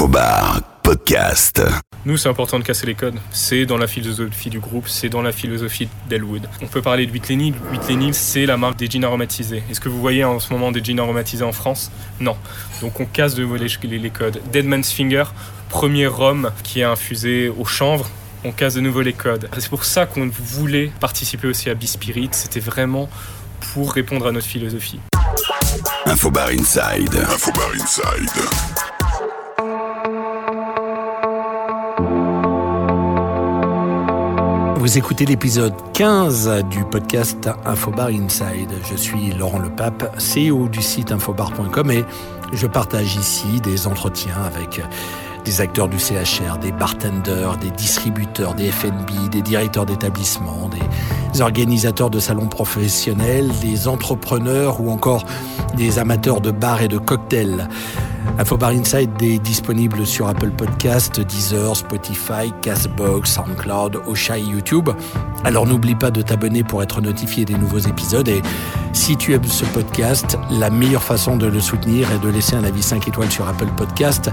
Infobar podcast. Nous, c'est important de casser les codes. C'est dans la philosophie du groupe, c'est dans la philosophie d'Elwood. On peut parler de Whitleney. Whitleney, c'est la marque des jeans aromatisés. Est-ce que vous voyez en ce moment des jeans aromatisés en France? Non. Donc on casse de nouveau les, les codes. Deadman's Finger, premier rhum qui est infusé au chanvre. On casse de nouveau les codes. C'est pour ça qu'on voulait participer aussi à Bispirit. C'était vraiment pour répondre à notre philosophie. Infobar Inside. Infobar Inside. Vous écoutez l'épisode 15 du podcast Infobar Inside. Je suis Laurent Lepape, CEO du site infobar.com et je partage ici des entretiens avec des acteurs du CHR, des bartenders, des distributeurs, des FNB, des directeurs d'établissements, des organisateurs de salons professionnels, des entrepreneurs ou encore des amateurs de bars et de cocktails. Infobar Inside est disponible sur Apple Podcast, Deezer, Spotify, Castbox, SoundCloud, Ocha et YouTube. Alors n'oublie pas de t'abonner pour être notifié des nouveaux épisodes et si tu aimes ce podcast, la meilleure façon de le soutenir est de laisser un avis 5 étoiles sur Apple Podcast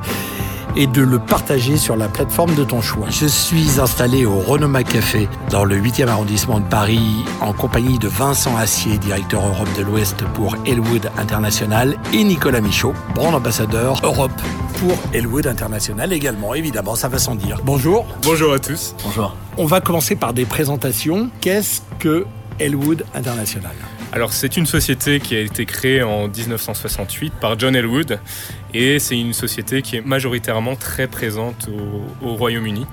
et de le partager sur la plateforme de ton choix. Je suis installé au Renoma Café dans le 8e arrondissement de Paris en compagnie de Vincent Assier, directeur Europe de l'Ouest pour Elwood International et Nicolas Michaud, brand ambassadeur Europe pour Elwood International également, évidemment, ça va sans dire. Bonjour. Bonjour à tous. Bonjour. On va commencer par des présentations. Qu'est-ce que Elwood International? Alors c'est une société qui a été créée en 1968 par John Elwood et c'est une société qui est majoritairement très présente au, au Royaume-Uni.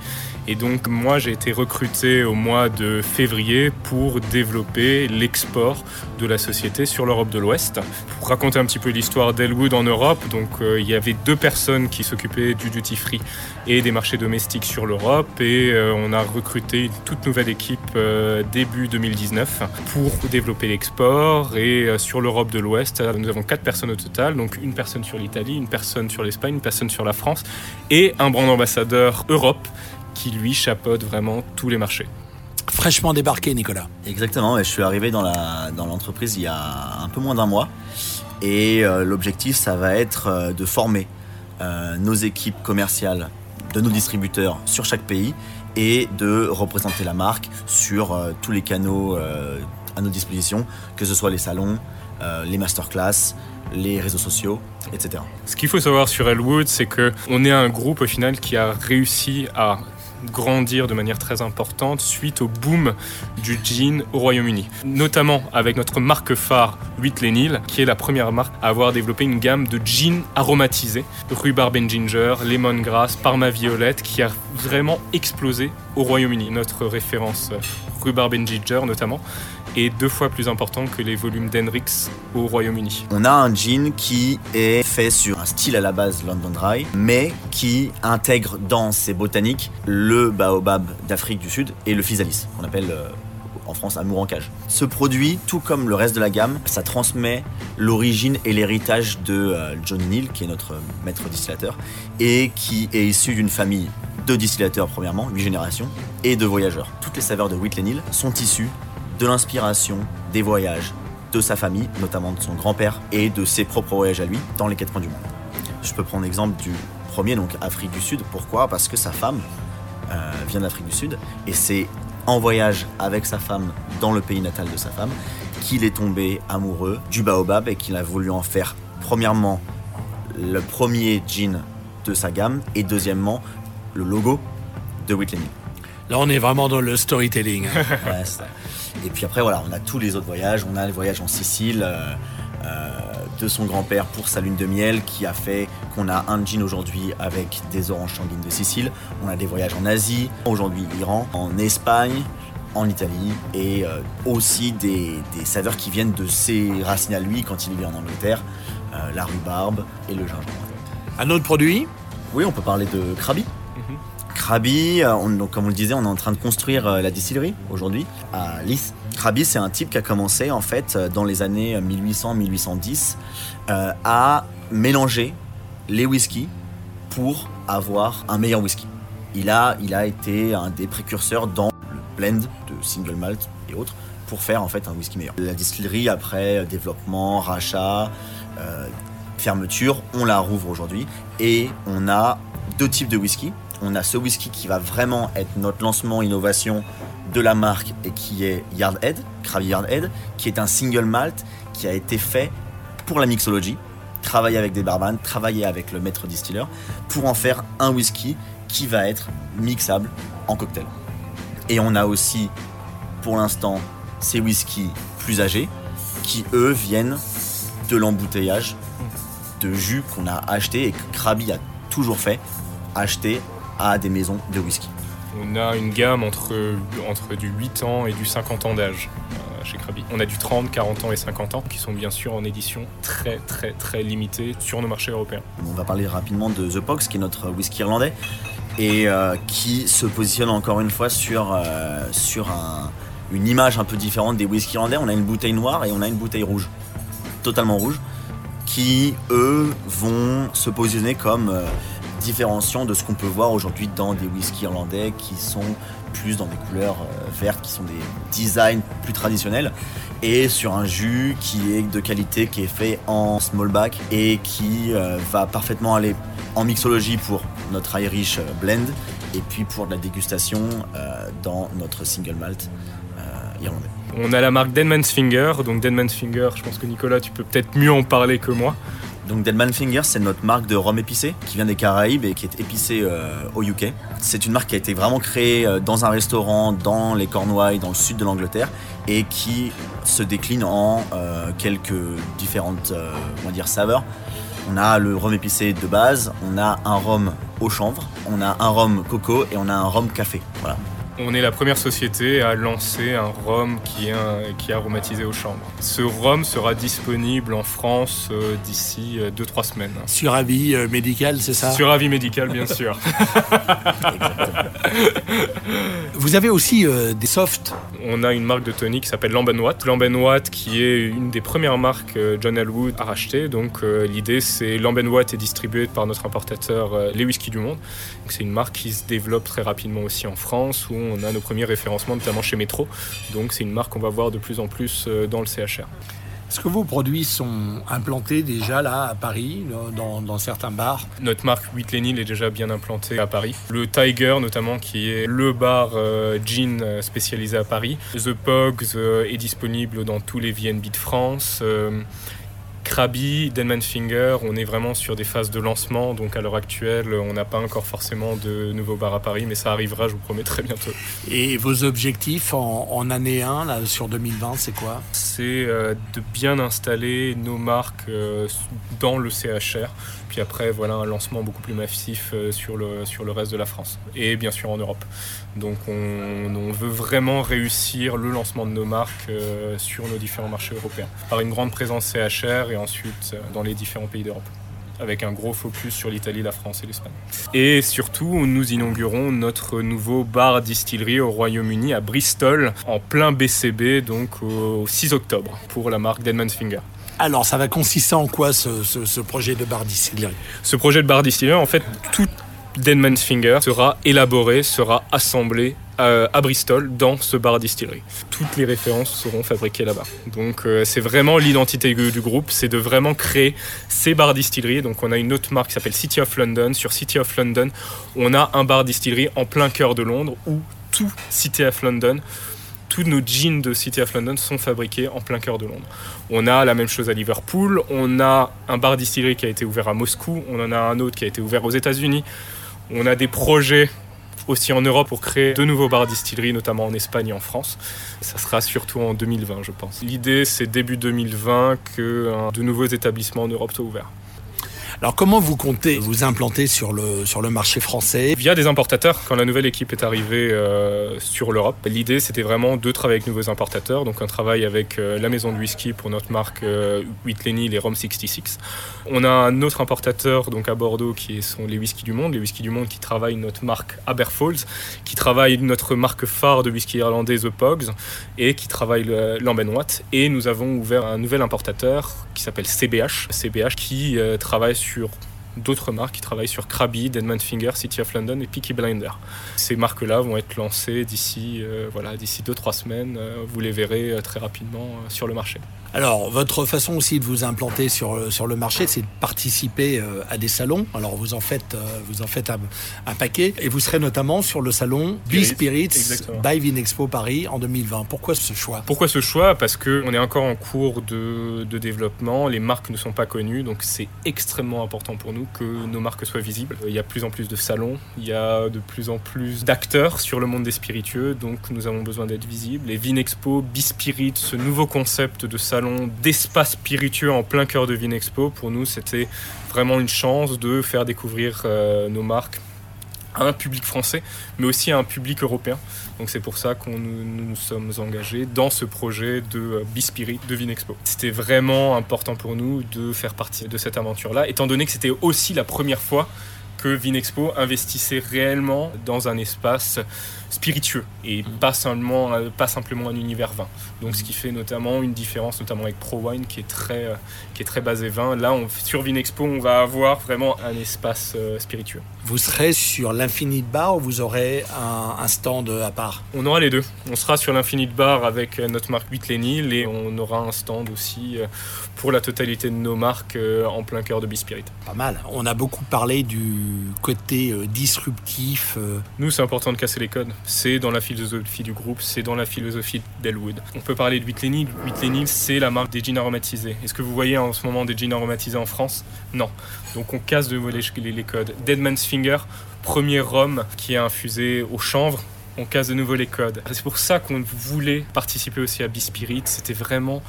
Et donc moi j'ai été recruté au mois de février pour développer l'export de la société sur l'Europe de l'Ouest. Pour raconter un petit peu l'histoire d'Elwood en Europe, donc euh, il y avait deux personnes qui s'occupaient du duty free et des marchés domestiques sur l'Europe et euh, on a recruté une toute nouvelle équipe euh, début 2019 pour développer l'export et sur l'Europe de l'Ouest nous avons quatre personnes au total, donc une personne sur l'Italie, une personne sur l'Espagne, une personne sur la France et un brand ambassadeur Europe qui lui chapeaute vraiment tous les marchés. Fraîchement débarqué, Nicolas. Exactement, je suis arrivé dans l'entreprise dans il y a un peu moins d'un mois. Et euh, l'objectif, ça va être euh, de former euh, nos équipes commerciales de nos distributeurs sur chaque pays et de représenter la marque sur tous les canaux à nos dispositions, que ce soit les salons, les masterclass, les réseaux sociaux, etc. Ce qu'il faut savoir sur Elwood, c'est qu'on est un groupe au final qui a réussi à grandir de manière très importante suite au boom du jean au Royaume-Uni. Notamment avec notre marque phare Whitley qui est la première marque à avoir développé une gamme de jeans aromatisés, rhubarb and ginger, lemongrass, parma violette, qui a vraiment explosé au Royaume-Uni. Notre référence rhubarb and ginger notamment est deux fois plus important que les volumes d'Henrix au Royaume-Uni. On a un jean qui est fait sur un style à la base London Dry, mais qui intègre dans ses botaniques le baobab d'Afrique du Sud et le physalis, qu'on appelle euh, en France amour en cage. Ce produit, tout comme le reste de la gamme, ça transmet l'origine et l'héritage de euh, Johnny Neal, qui est notre maître distillateur, et qui est issu d'une famille de distillateurs premièrement, 8 générations, et de voyageurs. Toutes les saveurs de Whitley Neal sont issues de l'inspiration des voyages de sa famille, notamment de son grand-père, et de ses propres voyages à lui dans les quatre coins du monde. Je peux prendre l'exemple du premier, donc Afrique du Sud. Pourquoi? Parce que sa femme euh, vient d'Afrique du Sud, et c'est en voyage avec sa femme dans le pays natal de sa femme qu'il est tombé amoureux du baobab et qu'il a voulu en faire premièrement le premier jean de sa gamme et deuxièmement le logo de Whitley Là, on est vraiment dans le storytelling. et puis après, voilà, on a tous les autres voyages. On a le voyage en Sicile euh, euh, de son grand-père pour sa lune de miel qui a fait qu'on a un jean aujourd'hui avec des oranges sanguines de Sicile. On a des voyages en Asie, aujourd'hui Iran, en Espagne, en Italie et euh, aussi des, saveurs qui viennent de ses racines à lui quand il vit en Angleterre, la rhubarbe et le gingembre. Un autre produit? Oui, on peut parler de Krabi. Krabi, euh, donc, comme on le disait, on est en train de construire euh, la distillerie aujourd'hui à Lys. Krabi, c'est un type qui a commencé en fait euh, dans les années 1800-1810 à mélanger les whiskies pour avoir un meilleur whisky. Il a, il a été un des précurseurs dans le blend de single malt et autres pour faire en fait un whisky meilleur. La distillerie, après développement, rachat, fermeture, on la rouvre aujourd'hui et on a deux types de whisky. On a ce whisky qui va vraiment être notre lancement innovation de la marque et qui est Yardhead, Krabby Yardhead, qui est un single malt qui a été fait pour la mixologie, travailler avec des barbanes, travailler avec le maître distilleur pour en faire un whisky qui va être mixable en cocktail. Et on a aussi pour l'instant ces whiskies plus âgés qui eux viennent de l'embouteillage de jus qu'on a acheté et que Krabi a toujours fait, acheter à des maisons de whisky. On a une gamme entre, entre du 8 ans et du 50 ans d'âge euh, chez Krabi. On a du 30, 40 ans et 50 ans qui sont bien sûr en édition très très très limitée sur nos marchés européens. On va parler rapidement de The Pox qui est notre whisky irlandais et euh, qui se positionne encore une fois sur, euh, sur un, une image un peu différente des whisky irlandais. On a une bouteille noire et on a une bouteille rouge, totalement rouge, qui eux vont se positionner comme euh, différenciant de ce qu'on peut voir aujourd'hui dans des whisky irlandais qui sont plus dans des couleurs euh, vertes, qui sont des designs plus traditionnels, et sur un jus qui est de qualité, qui est fait en small back et qui euh, va parfaitement aller en mixologie pour notre Irish blend et puis pour la dégustation dans notre single malt irlandais. On a la marque Deadman's Finger. Donc Deadman's Finger, je pense que Nicolas, tu peux peut-être mieux en parler que moi. Donc Deadman's Finger, c'est notre marque de rhum épicé qui vient des Caraïbes et qui est épicé euh, au UK. C'est une marque qui a été vraiment créée euh, dans un restaurant dans les Cornouailles, dans le sud de l'Angleterre, et qui se décline en euh, quelques différentes saveurs. On a le rhum épicé de base, on a un rhum au chanvre, on a un rhum coco et on a un rhum café. Voilà. On est la première société à lancer un rhum qui est, qui est aromatisé au chanvre. Ce rhum sera disponible en France euh, d'ici 2-3 euh, semaines. Sur avis euh, médical, c'est ça? Sur avis médical, bien sûr. Vous avez aussi des softs? On a une marque de tonic qui s'appelle Lambenwatt. Lambenwatt qui est une des premières marques John Elwood a racheté. Donc l'idée c'est Lambenwatt est distribué par notre importateur Les Whisky du Monde. C'est une marque qui se développe très rapidement aussi en France où on a nos premiers référencements, notamment chez Metro. Donc c'est une marque qu'on va voir de plus en plus euh, dans le CHR. Est-ce que vos produits sont implantés déjà là à Paris, dans, certains bars? Notre marque 8 Lénil est déjà bien implantée à Paris. Le Tiger notamment, qui est le bar euh, jean euh, spécialisé à Paris. The Pogs est disponible dans tous les VNB de France. Krabi, Denman Finger, on est vraiment sur des phases de lancement, donc à l'heure actuelle, on n'a pas encore forcément de nouveaux bars à Paris, mais ça arrivera, je vous promets, très bientôt. Et vos objectifs en, année 1, là, sur 2020, c'est quoi? C'est euh, de bien installer nos marques euh, dans le CHR, puis après, voilà, un lancement beaucoup plus massif euh, sur le, sur le reste de la France, et bien sûr en Europe. Donc on, on veut vraiment réussir le lancement de nos marques sur nos différents marchés européens, par une grande présence CHR et ensuite euh, dans les différents pays d'Europe avec un gros focus sur l'Italie, la France et l'Espagne. Et surtout, nous inaugurons notre nouveau bar distillerie au Royaume-Uni à Bristol en plein BCB, donc au 6 octobre, pour la marque Deadman's Finger. Alors, ça va consister en quoi ce, projet de bar distillerie Ce projet de bar distillerie, en fait, tout Deadman's Finger sera élaboré, sera assemblé euh, à Bristol dans ce bar distillerie. Toutes les références seront fabriquées là-bas. Donc euh, c'est vraiment l'identité du groupe, c'est de vraiment créer ces bars distilleries. Donc on a une autre marque qui s'appelle City of London. Sur City of London, on a un bar distillerie en plein cœur de Londres où tout City of London tous nos jeans de City of London sont fabriqués en plein cœur de Londres. On a la même chose à Liverpool, on a un bar distillerie qui a été ouvert à Moscou, on en a un autre qui a été ouvert aux États-Unis. On a des projets aussi en Europe pour créer de nouveaux bars distilleries, notamment en Espagne et en France. Ça sera surtout en 2020, je pense. L'idée, c'est début 2020 que de nouveaux établissements en Europe soient ouverts. Alors comment vous comptez vous implanter sur le, sur le marché français Via des importateurs. Quand la nouvelle équipe est arrivée euh, sur l'Europe, l'idée c'était vraiment de travailler avec de nouveaux importateurs. Donc un travail avec euh, la maison de whisky pour notre marque euh, Whitley les Rom 66. On a un autre importateur donc à Bordeaux qui sont les whisky du monde. Les whisky du monde qui travaillent notre marque Aberfalls, qui travaille notre marque phare de whisky irlandais The Pogs et qui travaille l'Ambenwatt. Et nous avons ouvert un nouvel importateur qui s'appelle CBH. CBH qui travaille sur d'autres marques qui travaillent sur Krabi, Deadman Finger, City of London et Peaky Blinder. Ces marques-là vont être lancées d'ici euh, voilà, d'ici 2-3 semaines. Euh, vous les verrez euh, très rapidement sur le marché. Alors, votre façon aussi de vous implanter sur, sur le marché, c'est de participer euh, à des salons. Alors, vous en faites, euh, vous en faites un, un paquet. Et vous serez notamment sur le salon Spirit, B-Spirits by Vinexpo Paris en 2020. Pourquoi ce choix? Pourquoi ce choix? Parce qu'on est encore en cours de, de développement. Les marques ne sont pas connues. Donc, c'est extrêmement important pour nous que nos marques soient visibles. Il y a de plus en plus de salons. Il y a de plus en plus d'acteurs sur le monde des spiritueux. Donc, nous avons besoin d'être visibles. Et Vinexpo, B-Spirit, ce nouveau concept de salon d'espace spiritueux en plein cœur de Vinexpo, pour nous, c'était vraiment une chance de faire découvrir euh, nos marques à un public français, mais aussi à un public européen. Donc c'est pour ça qu'on nous, nous, sommes engagés dans ce projet de euh, Bispirit de Vinexpo. C'était vraiment important pour nous de faire partie de cette aventure-là, étant donné que c'était aussi la première fois que Vinexpo investissait réellement dans un espace spiritueux et mhm. pas, seulement, euh, pas simplement un univers vin. Donc ce qui fait notamment une différence, notamment avec Pro Wine qui est très, euh, qui est très basé vin. Là, on, sur Vinexpo, on va avoir vraiment un espace euh, spiritueux. Vous serez sur l'Infinite Bar ou vous aurez un, un, stand à part? On aura les deux. On sera sur l'Infinite Bar avec notre marque 8 Lénil et on aura un stand aussi pour la totalité de nos marques en plein cœur de Bispirit. Pas mal. On a beaucoup parlé du côté disruptif. Nous, c'est important de casser les codes c'est dans la philosophie du groupe, c'est dans la philosophie d'Elwood. On peut parler de Whitley Whitley c'est la marque des jeans aromatisés. Est-ce que vous voyez en ce moment des jeans aromatisés en France? Non. Donc on casse de les, les codes. Deadman's Finger, premier rhum qui est infusé au chanvre, on casse de nouveau les codes. C'est pour ça qu'on voulait participer aussi à Bispirit, c'était vraiment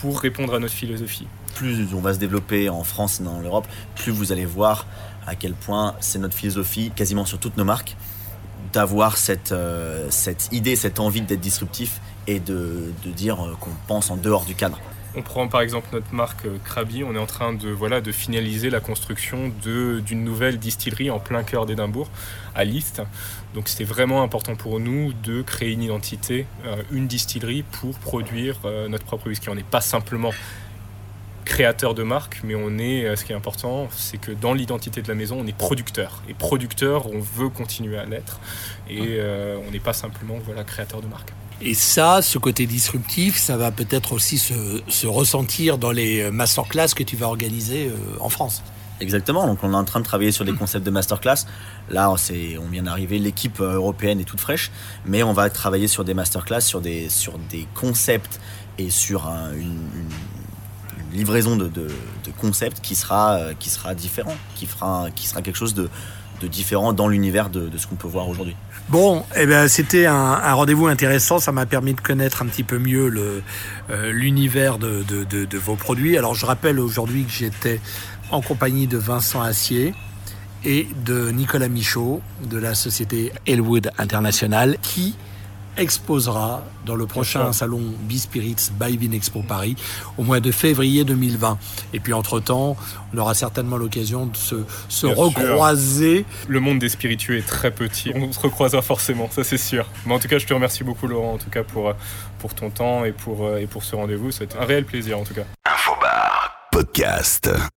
pour répondre à notre philosophie. Plus on va se développer en France et dans l'Europe, plus vous allez voir à quel point c'est notre philosophie quasiment sur toutes nos marques d'avoir cette, euh, cette idée, cette envie d'être disruptif et de, de dire euh, qu'on pense en dehors du cadre. On prend par exemple notre marque euh, Krabi, on est en train de, voilà, de finaliser la construction d'une nouvelle distillerie en plein cœur d'Édimbourg, à List. Donc c'était vraiment important pour nous de créer une identité, une distillerie pour produire notre propre whisky. On n'est pas simplement créateur de marque, mais on est, euh, ce qui est important, c'est que dans l'identité de la maison, on est producteur. Et producteur, on veut continuer à l'être. Et euh, on n'est pas simplement voilà, créateur de marque. Et ça, ce côté disruptif, ça va peut-être aussi se, se, ressentir dans les euh, masterclass que tu vas organiser en France. Exactement, donc on est en train de travailler sur des concepts de masterclass. Là, on vient d'arriver, l'équipe européenne est toute fraîche, mais on va travailler sur des masterclass, sur des, sur des concepts et sur un, une, une livraison de, de, concept qui sera, euh, qui sera différent, qui, fera, qui sera quelque chose de, de différent dans l'univers de, de, ce qu'on peut voir aujourd'hui. Bon, eh ben, c'était un, rendez-vous intéressant. Ça m'a permis de connaître un petit peu mieux euh, l'univers de, de, de, vos produits. Alors, je rappelle aujourd'hui que j'étais en compagnie de Vincent Assier et de Nicolas Michaud de la société Elwood International qui exposera dans le prochain salon B-Spirits by Vinexpo Paris au mois de février 2020. Et puis entre-temps, on aura certainement l'occasion de se, se recroiser. Le monde des spiritueux est très petit. On se recroisera forcément, ça c'est sûr. Mais en tout cas, je te remercie beaucoup Laurent, en tout cas pour, pour ton temps et pour, et pour ce rendez-vous. C'était un réel plaisir en tout cas. Infobar podcast.